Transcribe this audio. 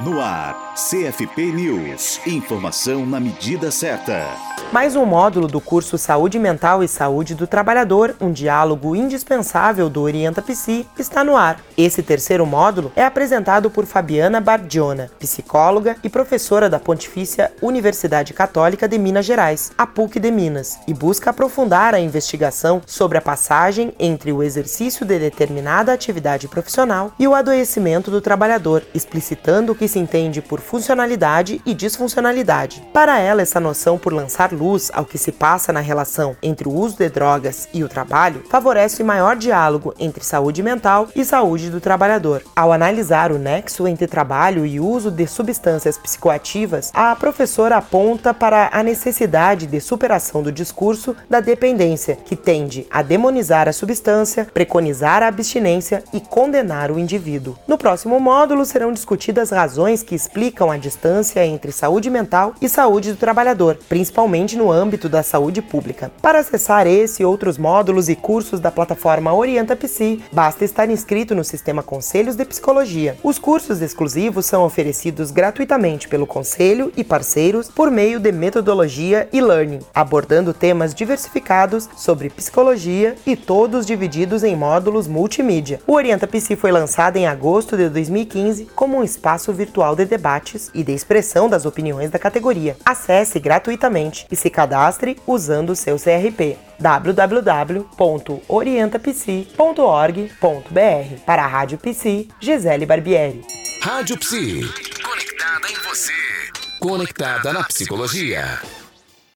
No ar, CFP News. Informação na medida certa. Mais um módulo do curso Saúde Mental e Saúde do Trabalhador, um diálogo indispensável do Orienta Psi, está no ar. Esse terceiro módulo é apresentado por Fabiana Bardiona, psicóloga e professora da Pontifícia Universidade Católica de Minas Gerais, a PUC de Minas, e busca aprofundar a investigação sobre a passagem entre o exercício de determinada atividade profissional e o adoecimento do trabalhador, explicitando o que se entende por funcionalidade e disfuncionalidade. Para ela, essa noção por lançar luz ao que se passa na relação entre o uso de drogas e o trabalho favorece maior diálogo entre saúde mental e saúde do trabalhador. Ao analisar o nexo entre trabalho e uso de substâncias psicoativas, a professora aponta para a necessidade de superação do discurso da dependência, que tende a demonizar a substância, preconizar a abstinência e condenar o indivíduo. No próximo módulo serão discutidas razões que explicam a distância entre saúde mental e saúde do trabalhador, principalmente no âmbito da saúde pública. Para acessar esse e outros módulos e cursos da plataforma Orienta Psi, basta estar inscrito no sistema Conselhos de Psicologia. Os cursos exclusivos são oferecidos gratuitamente pelo Conselho e parceiros por meio de metodologia e learning, abordando temas diversificados sobre psicologia e todos divididos em módulos multimídia. O Orienta Psi foi lançado em agosto de 2015 como um espaço virtual de debates e de expressão das opiniões da categoria. Acesse gratuitamente e se cadastre usando o seu CRP www.orientapsi.org.br Para a Rádio Psi, Gisele Barbieri. Rádio Psi. Conectada em você. Conectada na psicologia.